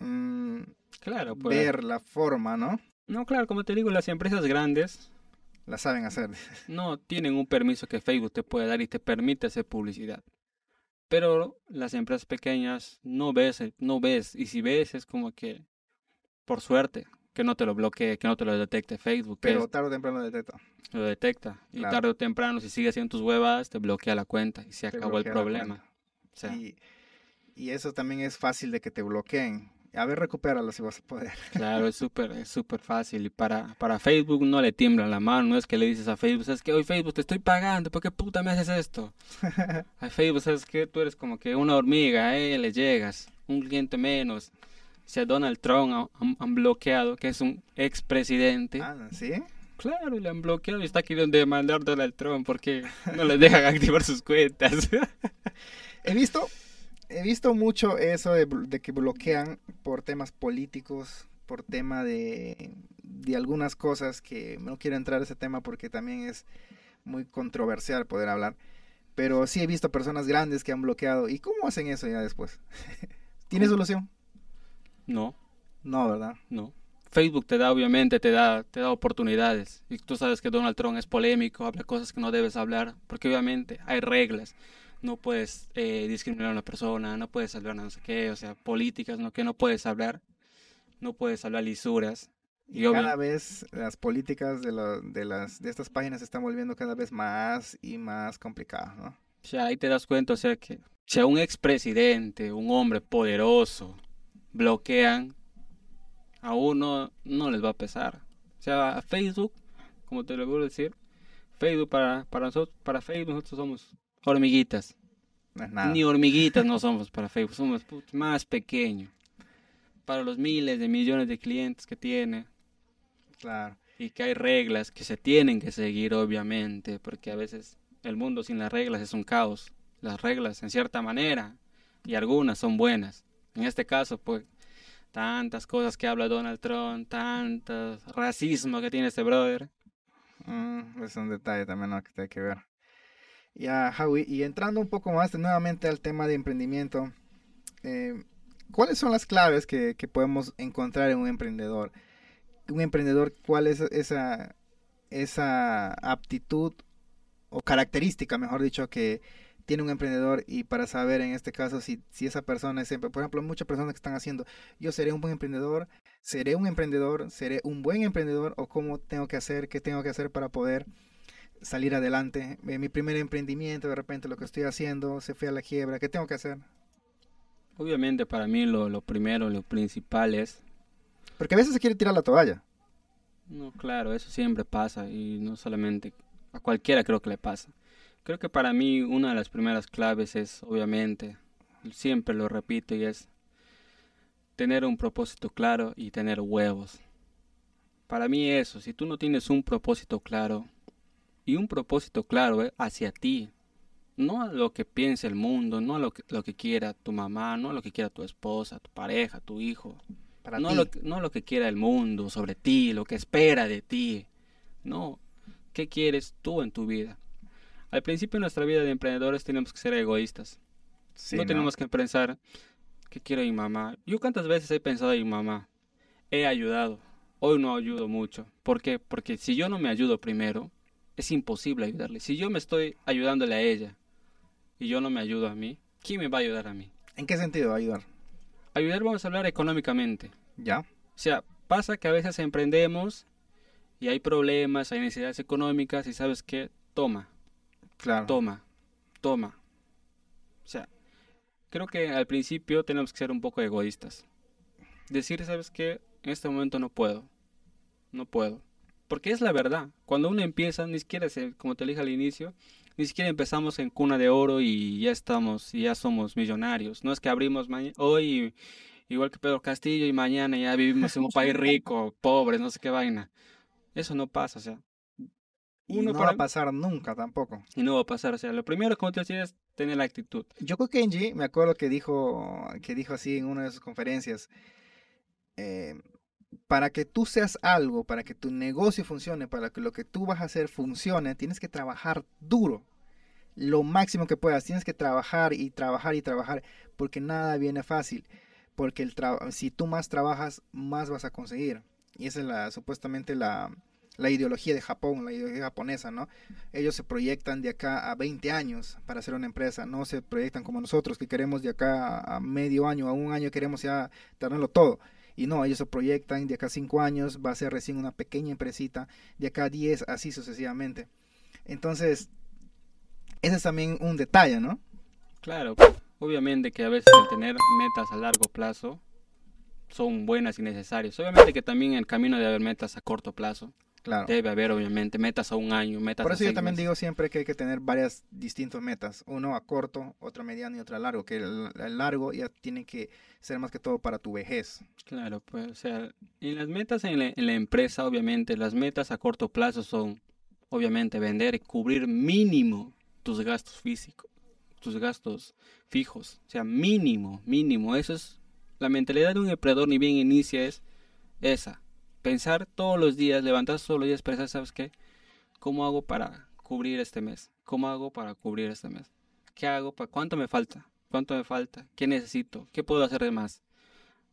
mm, Claro, pues. ver la forma, ¿no? No, claro, como te digo, las empresas grandes La saben hacer. no tienen un permiso que Facebook te puede dar y te permite hacer publicidad. Pero las empresas pequeñas no ves, eh, no ves, y si ves es como que, por suerte, que no te lo bloquee, que no te lo detecte Facebook, Pero es- tarde o temprano lo detecta. lo detecta. Y Claro. tarde o temprano, si sigues haciendo tus huevas, te bloquea la cuenta y se Te acabó el problema. cuenta. O sea, Y, y eso también es fácil de que te bloqueen. A ver, recupéralo si vas a poder. Claro, es súper, es súper fácil. Y para, para Facebook no le tiembla la mano. No es que le dices a Facebook, es que hoy Facebook te estoy pagando, ¿por qué puta me haces esto? A Facebook, ¿sabes que Tú eres como que una hormiga, eh, le llegas, un cliente menos. Si a Donald Trump han, han- han bloqueado, que es un expresidente. Ah, ¿sí? Claro, le han bloqueado y está queriendo demandar a Donald Trump porque no le dejan activar sus cuentas. He visto, he visto mucho eso de, que bloquean por temas políticos, por tema de, de algunas cosas que no quiero entrar a ese tema porque también es muy controversial poder hablar. Pero sí he visto personas grandes que han bloqueado. ¿Y cómo hacen eso ya después? ¿Tiene solución? no, No, ¿verdad? No. Facebook te da, obviamente, te da, te da oportunidades. Y tú sabes que Donald Trump es polémico, habla cosas que no debes hablar, porque obviamente hay reglas. No puedes eh, discriminar a una persona, no puedes hablar no sé qué, o sea, políticas, ¿no? Que no puedes hablar, no puedes hablar lisuras. Y, obvio- cada vez las políticas de, lo- de, las, de estas páginas se están volviendo cada vez más y más complicadas, ¿no? O sea, ahí te das cuenta, o sea, que si a un expresidente, un hombre poderoso, bloquean, a uno no les va a pesar. O sea, a Facebook, como te lo voy a decir, Facebook para, para nosotros, para Facebook nosotros somos hormiguitas. No es nada. Ni hormiguitas no somos para Facebook, somos más pequeños. Para los miles de millones de clientes que tiene Claro. y que hay reglas que se tienen que seguir, obviamente, porque a veces el mundo sin las reglas es un caos. Las reglas, en cierta manera, y algunas son buenas. En este caso, pues, tantas cosas que habla Donald Trump, tanto racismo que tiene este brother. Mm, es un detalle también ¿no? que hay que ver. Ya, Howie, y entrando un poco más nuevamente al tema de emprendimiento, eh, ¿cuáles son las claves que, que podemos encontrar en un emprendedor? Un emprendedor, ¿cuál es esa, esa aptitud o característica, mejor dicho, que tiene un emprendedor y para saber en este caso si, si esa persona es, por ejemplo, muchas personas que están haciendo, yo seré un buen emprendedor, seré un emprendedor, seré un buen emprendedor o cómo tengo que hacer, qué tengo que hacer para poder salir adelante. En mi primer emprendimiento, de repente lo que estoy haciendo se fue a la quiebra, ¿qué tengo que hacer? Obviamente para mí lo, lo primero, lo principal es... Porque a veces se quiere tirar la toalla. No, claro, eso siempre pasa y no solamente a cualquiera creo que le pasa. Creo que para mí una de las primeras claves es, obviamente, siempre lo repito y es tener un propósito claro y tener huevos. Para mí eso, si tú no tienes un propósito claro y un propósito claro eh, hacia ti, no a lo que piense el mundo, no a lo que, lo que quiera tu mamá, no a lo que quiera tu esposa, tu pareja, tu hijo, Para no ti. lo, que- no lo que quiera el mundo sobre ti, lo que espera de ti. No, ¿qué quieres tú en tu vida? Al principio de nuestra vida de emprendedores tenemos que ser egoístas. Sí, no, ¿no? tenemos que pensar qué quiero mi mamá. Yo cuántas veces he pensado en mi mamá. He ayudado. Hoy no ayudo mucho. ¿Por qué? Porque si yo no me ayudo primero, es imposible ayudarle. Si yo me estoy ayudándole a ella y yo no me ayudo a mí, ¿quién me va a ayudar a mí? ¿En qué sentido ayudar? Ayudar vamos a hablar económicamente. ¿Ya? O sea, pasa que a veces emprendemos y hay problemas, hay necesidades económicas y sabes qué, toma, Claro. toma, toma. O sea, creo que al principio tenemos que ser un poco egoístas. Decir, sabes qué, en este momento no puedo, no puedo. Porque es la verdad. Cuando uno empieza, ni siquiera, se- como te dije al inicio, ni siquiera empezamos en cuna de oro y ya estamos, y ya somos millonarios. No es que abrimos hoy igual que Pedro Castillo y mañana ya vivimos en un país rico, pobre, no sé qué vaina. Eso no pasa, o sea. Y Uno no para- va a pasar nunca tampoco. Y no va a pasar, o sea, lo primero, como te decía, es tener la actitud. Yo creo que Kenji, me acuerdo que dijo, que dijo así en una de sus conferencias, eh, para que tú seas algo, para que tu negocio funcione, para que lo que tú vas a hacer funcione, tienes que trabajar duro. Lo máximo que puedas. Tienes que trabajar y trabajar y trabajar. Porque nada viene fácil. Porque el si tú más trabajas, más vas a conseguir. Y esa es la, supuestamente la, la ideología de Japón, la ideología japonesa, ¿no? Ellos se proyectan de acá a 20 años para hacer una empresa, no se proyectan como nosotros que queremos de acá a medio año, a un año queremos ya tenerlo todo. Y no, ellos se proyectan de acá a 5 años, va a ser recién una pequeña empresita, de acá a 10, así sucesivamente. Entonces, ese es también un detalle, ¿no? Claro, obviamente que a veces el tener metas a largo plazo son buenas y necesarias. Obviamente que también el camino de haber metas a corto plazo Debe haber, obviamente, metas a un año, metas Por eso yo también digo siempre que hay que tener varias distintas metas. Uno a corto, otra mediano y otra a largo. Que el, largo ya tiene que ser más que todo para tu vejez. Claro, pues, o sea, en las metas en la, en la empresa, obviamente, las metas a corto plazo son, obviamente, vender y cubrir mínimo tus gastos físicos, tus gastos fijos. O sea, mínimo, mínimo. Eso es la mentalidad de un emprendedor, ni bien inicia, es esa pensar todos los días, levantarse todos los días, pensar, ¿sabes qué? ¿Cómo hago para cubrir este mes? ¿Cómo hago para cubrir este mes? ¿Qué hago? Para, ¿Cuánto me falta? ¿Cuánto me falta? ¿Qué necesito? ¿Qué puedo hacer de más?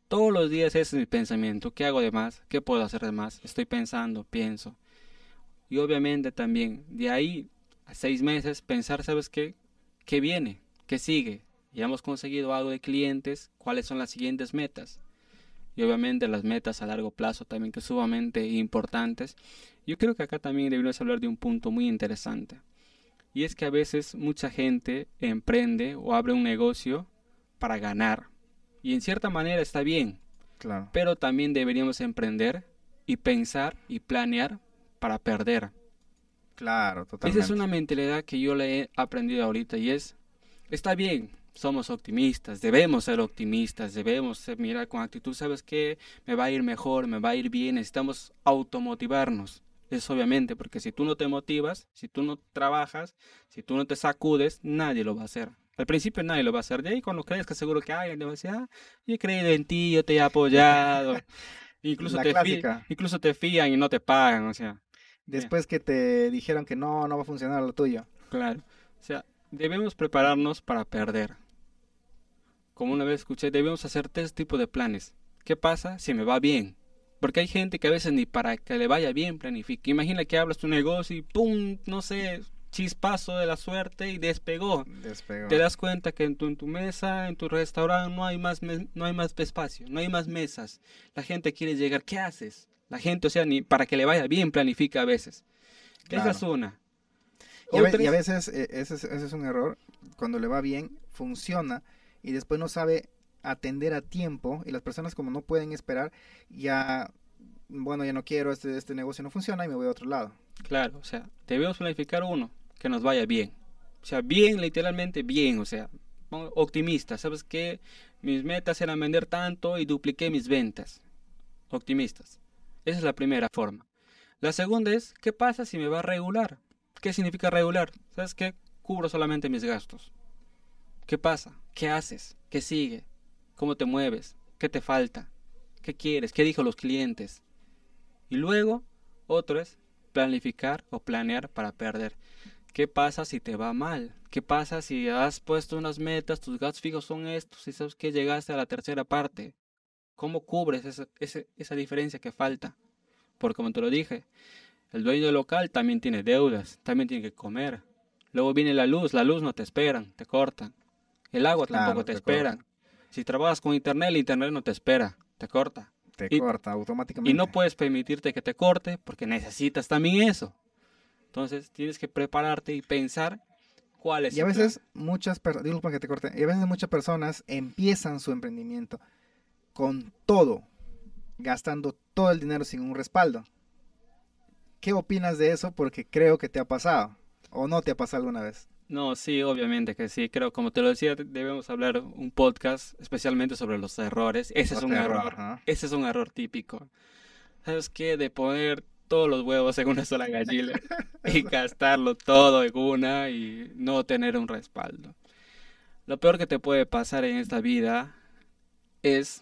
Todos los días ese es mi pensamiento. ¿Qué hago de más? ¿Qué puedo hacer de más? Estoy pensando, pienso. Y obviamente también de ahí a seis meses pensar, ¿sabes qué? ¿Qué viene? ¿Qué sigue? Ya hemos conseguido algo de clientes. ¿Cuáles son las siguientes metas? Y obviamente las metas a largo plazo también que son sumamente importantes. Yo creo que acá también deberíamos hablar de un punto muy interesante. Y es que a veces mucha gente emprende o abre un negocio para ganar. Y en cierta manera está bien. Claro. Pero también deberíamos emprender y pensar y planear para perder. Claro, totalmente. Esa es una mentalidad que yo le he aprendido ahorita y es, está bien, somos optimistas, debemos ser optimistas, debemos ser, mirar con actitud, ¿sabes qué? Me va a ir mejor, me va a ir bien, necesitamos automotivarnos. Es obviamente, porque si tú no te motivas, si tú no trabajas, si tú no te sacudes, nadie lo va a hacer. Al principio nadie lo va a hacer. De ahí cuando crees que seguro que alguien te va a decir, ah, yo he creído en ti, yo te he apoyado. incluso, te incluso te fían y no te pagan, o sea. Después que te dijeron que no, no va a funcionar lo tuyo. Claro. O sea, debemos prepararnos para perder como una vez escuché, debemos hacer tres tipos de planes. ¿Qué pasa si me va bien? Porque hay gente que a veces ni para que le vaya bien planifica. Imagina que hablas tu negocio y ¡pum! No sé, chispazo de la suerte y despegó. despegó. Te das cuenta que en tu, en tu mesa, en tu restaurante no hay, más no hay más espacio, no hay más mesas. La gente quiere llegar. ¿Qué haces? La gente, o sea, ni para que le vaya bien planifica a veces. Esa es una. Y a, veces eh, ese es un error. Cuando le va bien, funciona y después no sabe atender a tiempo y las personas como no pueden esperar ya bueno ya no quiero este este negocio no funciona y me voy a otro lado. Claro o sea debemos planificar uno que nos vaya bien. O sea bien literalmente bien o sea optimista sabes que mis metas eran vender tanto y dupliqué mis ventas. Optimistas. Esa es la primera forma. La segunda es qué pasa si me va a regular qué significa regular sabes que cubro solamente mis gastos ¿Qué pasa? ¿Qué haces? ¿Qué sigue? ¿Cómo te mueves? ¿Qué te falta? ¿Qué quieres? ¿Qué dijo los clientes? Y luego, otro es planificar o planear para perder. ¿Qué pasa si te va mal? ¿Qué pasa si has puesto unas metas, tus gastos fijos son estos y sabes que llegaste a la tercera parte? ¿Cómo cubres esa, esa diferencia que falta? Porque como te lo dije, el dueño local también tiene deudas, también tiene que comer. Luego viene la luz, la luz no te esperan, te cortan. El agua tampoco te, espera. Si trabajas con internet, el internet no te espera, te corta. Te corta automáticamente. Y no puedes permitirte que te corte porque necesitas también eso. Entonces tienes que prepararte y pensar cuál es. Y a veces muchas personas, que te corte, y a veces muchas personas empiezan su emprendimiento con todo, gastando todo el dinero sin un respaldo. ¿Qué opinas de eso? Porque creo que te ha pasado. ¿O no te ha pasado alguna vez? No, sí, obviamente que sí. Creo, como te lo decía, debemos hablar un podcast especialmente sobre los errores. Ese es un error. Ese es un error típico. ¿Sabes qué? De poner todos los huevos en una sola gallina y gastarlo todo en una y no tener un respaldo. Lo peor que te puede pasar en esta vida es,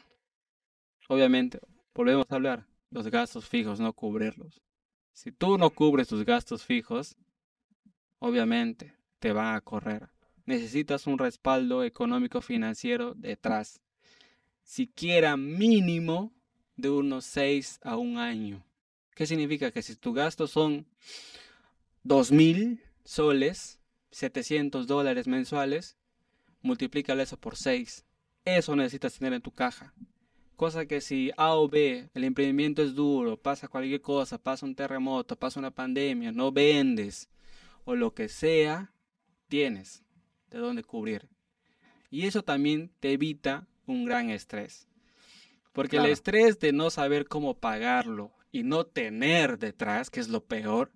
obviamente, volvemos a hablar, los gastos fijos, no cubrirlos. Si tú no cubres tus gastos fijos, obviamente te van a correr. Necesitas un respaldo económico financiero detrás. Siquiera mínimo de unos 6 a un año. ¿Qué significa? Que si tus gastos son 2.000 soles, 700 dólares mensuales, multiplícale eso por 6. Eso necesitas tener en tu caja. Cosa que si A o B, el emprendimiento es duro, pasa cualquier cosa, pasa un terremoto, pasa una pandemia, no vendes o lo que sea, tienes de dónde cubrir. Y eso también te evita un gran estrés. Porque el estrés de no saber cómo pagarlo y no tener detrás, que es lo peor,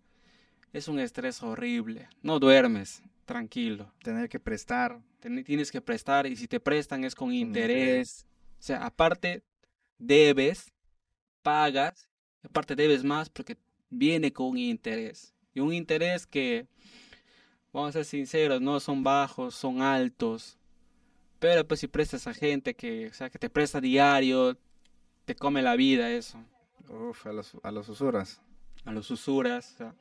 es un estrés horrible. No duermes, tranquilo. Tener que prestar. tienes que prestar y si te prestan es con, interés. O sea, aparte debes, pagas, aparte debes más porque viene con interés. Y un interés que, vamos a ser sinceros, no son bajos, son altos. Pero pues si prestas a gente que, o sea, que te presta diario, te come la vida eso. Uf, a los, a los usuras. A los usuras. O sea,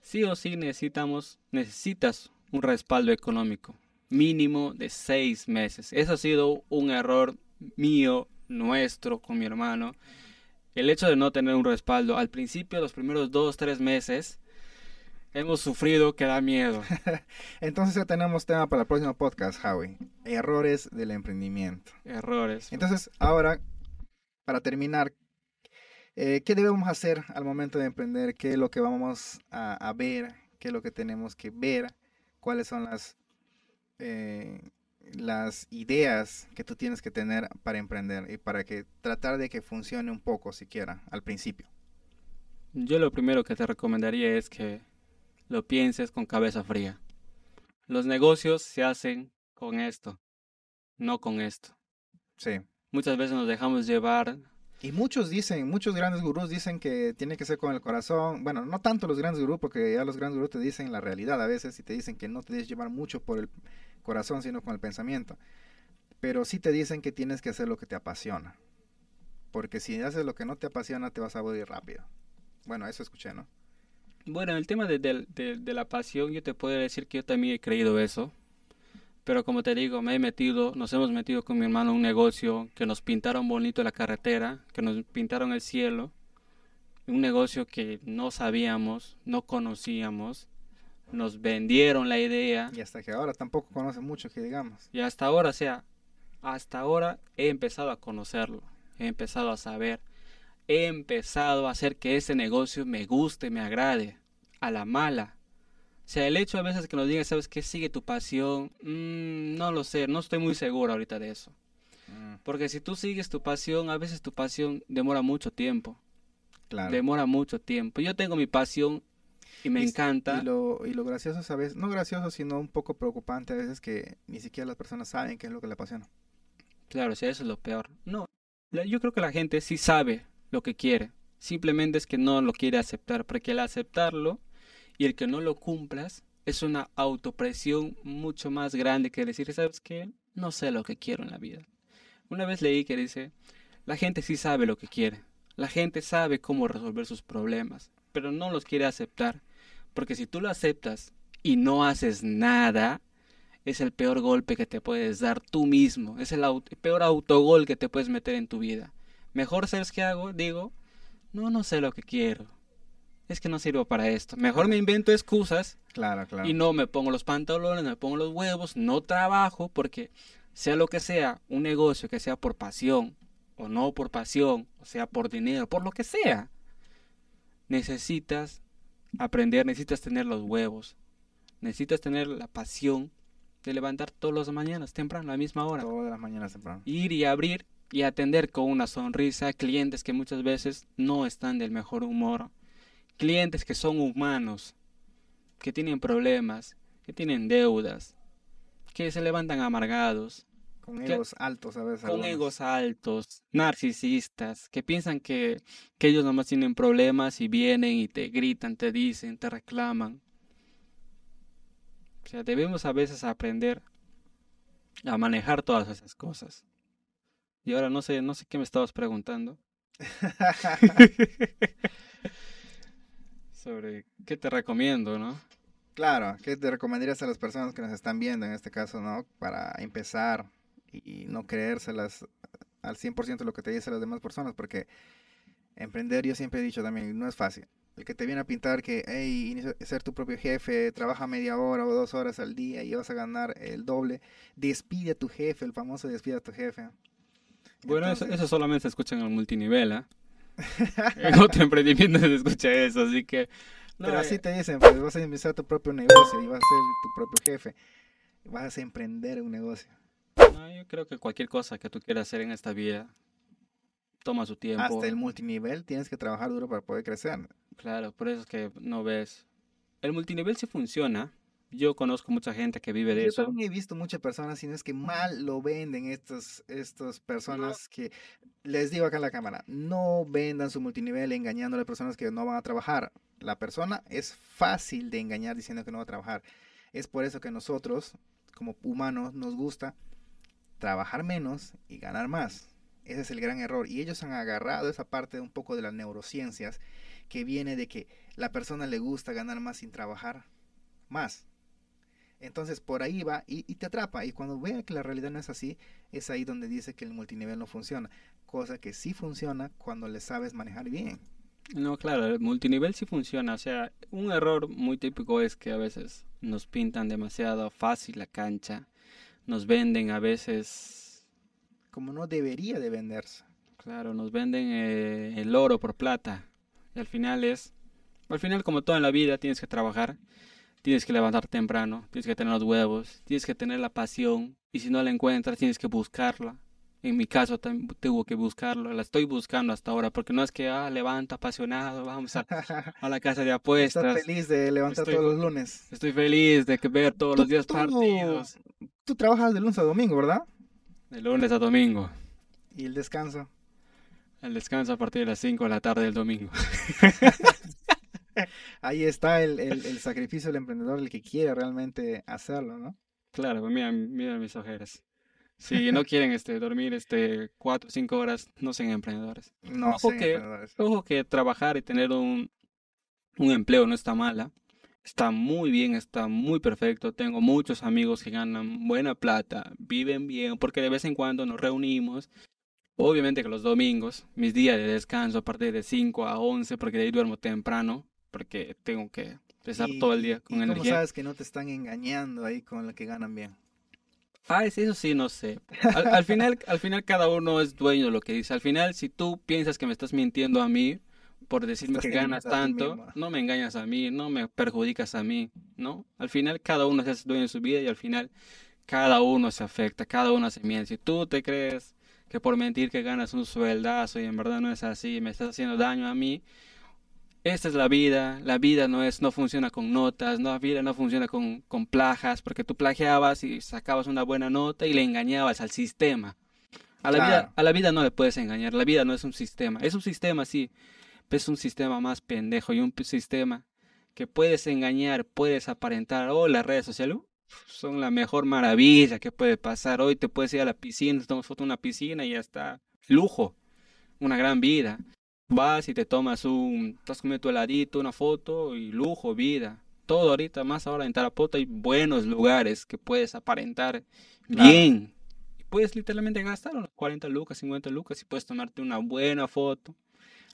sí o sí necesitamos, necesitas un respaldo económico. Mínimo de seis meses. Eso ha sido un error mío, nuestro, con mi hermano. El hecho de no tener un respaldo. Al principio, los primeros dos, tres meses, hemos sufrido que da miedo. Entonces ya tenemos tema para el próximo podcast, Howie. Errores del emprendimiento. Errores. Entonces, ahora para terminar, eh, ¿qué debemos hacer al momento de emprender? ¿Qué es lo que vamos a, ver? ¿Qué es lo que tenemos que ver? ¿Cuáles son las, eh, las ideas que tú tienes que tener para emprender y para que tratar de que funcione un poco siquiera al principio? Yo lo primero que te recomendaría es que lo pienses con cabeza fría. Los negocios se hacen con esto, no con esto. Sí muchas veces nos dejamos llevar. Y muchos dicen, muchos grandes gurús dicen que tiene que ser con el corazón. Bueno, no tanto los grandes gurús, porque ya los grandes gurús te dicen la realidad a veces y te dicen que no te debes llevar mucho por el corazón, sino con el pensamiento. Pero sí te dicen que tienes que hacer lo que te apasiona. Porque si haces lo que no te apasiona, te vas a aburrir rápido. Bueno, eso escuché, ¿no? Bueno, el tema de, de la pasión, yo te puedo decir que yo también he creído eso. Pero como te digo, me he metido, nos hemos metido con mi hermano en un negocio que nos pintaron bonito la carretera, que nos pintaron el cielo, un negocio que no sabíamos, no conocíamos, nos vendieron la idea. Y hasta que ahora tampoco conoce mucho, que digamos. Y hasta ahora, o sea, hasta ahora he empezado a conocerlo, he empezado a saber, he empezado a hacer que ese negocio me guste, me agrade, a la mala o sea, el hecho a veces que nos digan, ¿sabes qué? Sigue tu pasión. Mm, no lo sé, no estoy muy seguro ahorita de eso. Mm. Porque si tú sigues tu pasión, a veces tu pasión demora mucho tiempo. Claro. Demora mucho tiempo. Yo tengo mi pasión y me encanta. Y lo, y lo gracioso es a veces, no gracioso, sino un poco preocupante a veces que ni siquiera las personas saben qué es lo que le apasiona. Claro, o sea, eso es lo peor. No, yo creo que la gente sí sabe lo que quiere. Simplemente es que no lo quiere aceptar, porque al aceptarlo y el que no lo cumplas es una autopresión mucho más grande que decir, ¿sabes qué? No sé lo que quiero en la vida. Una vez leí que dice, la gente sí sabe lo que quiere, la gente sabe cómo resolver sus problemas, pero no los quiere aceptar, porque si tú lo aceptas y no haces nada, es el peor golpe que te puedes dar tú mismo, es el, peor autogol que te puedes meter en tu vida. Mejor sabes qué hago, digo, no, no sé lo que quiero, es que no sirvo para esto. Mejor me invento excusas. Claro, claro. Y no me pongo los pantalones, me pongo los huevos, no trabajo, porque sea lo que sea, un negocio que sea por pasión, o no por pasión, o sea por dinero, por lo que sea, necesitas aprender, necesitas tener los huevos, necesitas tener la pasión de levantar todas las mañanas temprano, a la misma hora. Todas las mañanas temprano. Ir y abrir y atender con una sonrisa a clientes que muchas veces no están del mejor humor clientes que son humanos, que tienen problemas, que tienen deudas, que se levantan amargados. Con egos altos a veces. Con egos altos, narcisistas, que piensan que, que ellos nomás tienen problemas y vienen y te gritan, te dicen, te reclaman. O sea, debemos a veces aprender a manejar todas esas cosas. Y ahora no sé, no sé qué me estabas preguntando. Sobre qué te recomiendo, ¿no? Claro, ¿qué te recomendarías a las personas que nos están viendo en este caso, ¿no? Para empezar y, no creérselas al 100% lo que te dicen las demás personas, porque emprender, yo siempre he dicho también, no es fácil. El que te viene a pintar que, hey, ser tu propio jefe, trabaja media hora o dos horas al día y vas a ganar el doble, despide a tu jefe, el famoso despide a tu jefe. Bueno, eso, solamente se escucha en el multinivel, ¿eh? en otro emprendimiento se escucha eso, así que... Pero así eh. te dicen, pues vas a empezar tu propio negocio y vas a ser tu propio jefe. Vas a emprender un negocio. No, yo creo que cualquier cosa que tú quieras hacer en esta vida toma su tiempo. Hasta el multinivel tienes que trabajar duro para poder crecer. Claro, por eso es que no ves. El multinivel sí funciona, yo conozco mucha gente que vive de eso. Yo también he visto muchas personas, sino es que mal lo venden estas, estas personas que, les digo acá en la cámara, no vendan su multinivel engañando a las personas que no van a trabajar. La persona es fácil de engañar diciendo que no va a trabajar. Es por eso que nosotros, como humanos, nos gusta trabajar menos y ganar más. Ese es el gran error. Y ellos han agarrado esa parte de un poco de las neurociencias que viene de que la persona le gusta ganar más sin trabajar más. Entonces por ahí va y, te atrapa. Y cuando vea que la realidad no es así, es ahí donde dice que el multinivel no funciona. Cosa que sí funciona cuando le sabes manejar bien. No, claro, el multinivel sí funciona. O sea, un error muy típico es que a veces nos pintan demasiado fácil la cancha. Nos venden a veces... Como no debería de venderse. Claro, nos venden eh, el oro por plata. Y al final es... Al final, como todo en la vida, tienes que trabajar tienes que levantar temprano, tienes que tener los huevos, tienes que tener la pasión y si no la encuentras tienes que buscarla. En mi caso tengo que buscarlo, la estoy buscando hasta ahora porque no es que ah, levanto apasionado, vamos a, a la casa de apuestas. Estás feliz de levantar todos los lunes. Estoy feliz de que ver todos los días partidos. Tú trabajas de lunes a domingo, ¿verdad? De lunes a domingo. ¿Y el descanso? El descanso a partir de las 5 de la tarde del domingo. Ahí está el, el, sacrificio del emprendedor, el que quiere realmente hacerlo, ¿no? Claro, pues mira, mira mis ojeras. Si no quieren este, dormir este, cuatro o cinco horas, no sean emprendedores. No ojo que, emprendedores. Ojo que trabajar y tener un, un empleo no está mala. Está muy bien, está muy perfecto. Tengo muchos amigos que ganan buena plata, viven bien, porque de vez en cuando nos reunimos. Obviamente que los domingos, mis días de descanso a partir de 5 a 11, porque de ahí duermo temprano, porque tengo que empezar todo el día con ¿y energía. ¿Cómo sabes que no te están engañando ahí con lo que ganan bien? Ah, eso sí, no sé. Al, final, al final cada uno es dueño de lo que dice. Al final, si tú piensas que me estás mintiendo a mí por decirme que ganas tanto, no me engañas a mí, no me perjudicas a mí, ¿no? Al final cada uno es dueño de su vida y al final cada uno se afecta, cada uno se miente. Si tú te crees que por mentir que ganas un sueldazo y en verdad no es así, me estás haciendo daño a mí, esta es la vida, la vida no es, no funciona con notas, no, la vida no funciona con, con plajas, porque tú plagiabas y sacabas una buena nota y le engañabas al sistema. A la, vida, a la vida no le puedes engañar, la vida no es un sistema, es un sistema sí, pero es un sistema más pendejo y un sistema que puedes engañar, puedes aparentar, oh, las redes sociales son la mejor maravilla que puede pasar, hoy te puedes ir a la piscina, tomas foto en una piscina y ya está, lujo, una gran vida. Vas y te tomas un, estás comiendo tu heladito, una foto y lujo, vida. Todo ahorita, más ahora en Tarapoto hay buenos lugares que puedes aparentar bien. Y puedes literalmente gastar unos 40 lucas, 50 lucas y puedes tomarte una buena foto.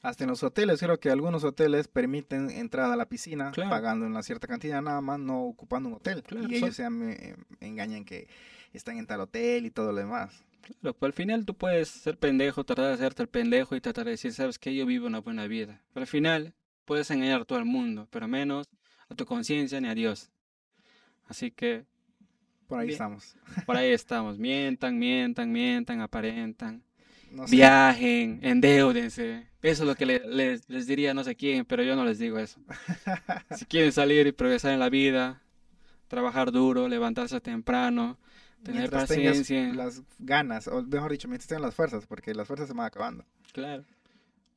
Hasta en los hoteles, creo que algunos hoteles permiten entrada a la piscina pagando una cierta cantidad nada más, no ocupando un hotel. y ellos se me, engañan que están en tal hotel y todo lo demás. Claro, pues al final tú puedes ser pendejo, tratar de hacerte el pendejo y tratar de decir, sabes que yo vivo una buena vida. Pero al final puedes engañar a todo el mundo, pero menos a tu conciencia ni a Dios. Así que... Por ahí estamos. Por ahí estamos. Mientan, mientan, mientan, aparentan. Viajen, endeúdense. Eso es lo que les, les diría no sé quién, pero yo no les digo eso. si quieren salir y progresar en la vida, trabajar duro, levantarse temprano, Tener paciencia. las ganas, o mejor dicho, mientras tengan las fuerzas, porque las fuerzas se van acabando. Claro.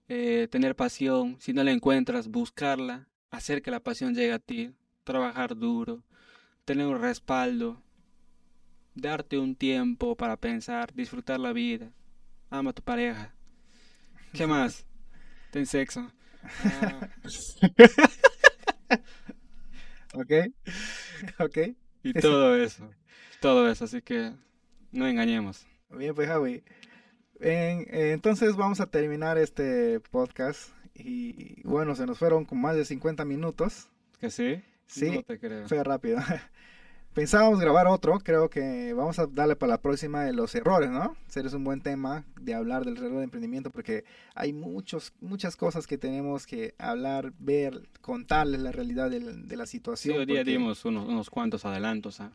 Eh, tener pasión, si no la encuentras, buscarla, hacer que la pasión llegue a ti, trabajar duro, tener un respaldo, darte un tiempo para pensar, disfrutar la vida, ama a tu pareja. ¿Qué más? Ten sexo. Ah, ¿Ok? ¿Ok? y todo eso. Todo eso, así que no engañemos. Bien, pues Javi. En- eh, entonces vamos a terminar este podcast. Y bueno, se nos fueron con más de 50 minutos. ¿Que sí? Sí, No te creo. fue rápido. Pensábamos grabar otro, creo que vamos a darle para la próxima de los errores, ¿no? Ese es un buen tema de hablar del error de emprendimiento porque hay muchos, muchas cosas que tenemos que hablar, ver, contarles la realidad del- de, la Sí, situación. hoy día porque- dimos unos, unos cuantos adelantos. ¿ah?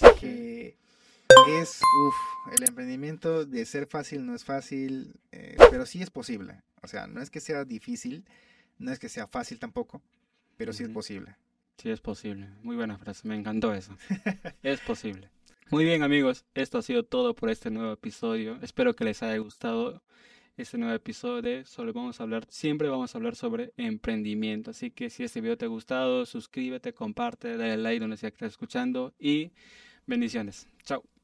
Porque es, uff, el emprendimiento de ser fácil no es fácil, eh, pero sí es posible. O sea, no es que sea difícil, no es que sea fácil tampoco, pero sí es posible. Sí, es posible. Muy buena frase, me encantó eso. es posible. Muy bien, amigos, esto ha sido todo por este nuevo episodio. Espero que les haya gustado este nuevo episodio. Solo vamos a hablar, siempre vamos a hablar sobre emprendimiento. Así que si este video te ha gustado, suscríbete, comparte, dale like donde sea que estés escuchando y bendiciones. Chao.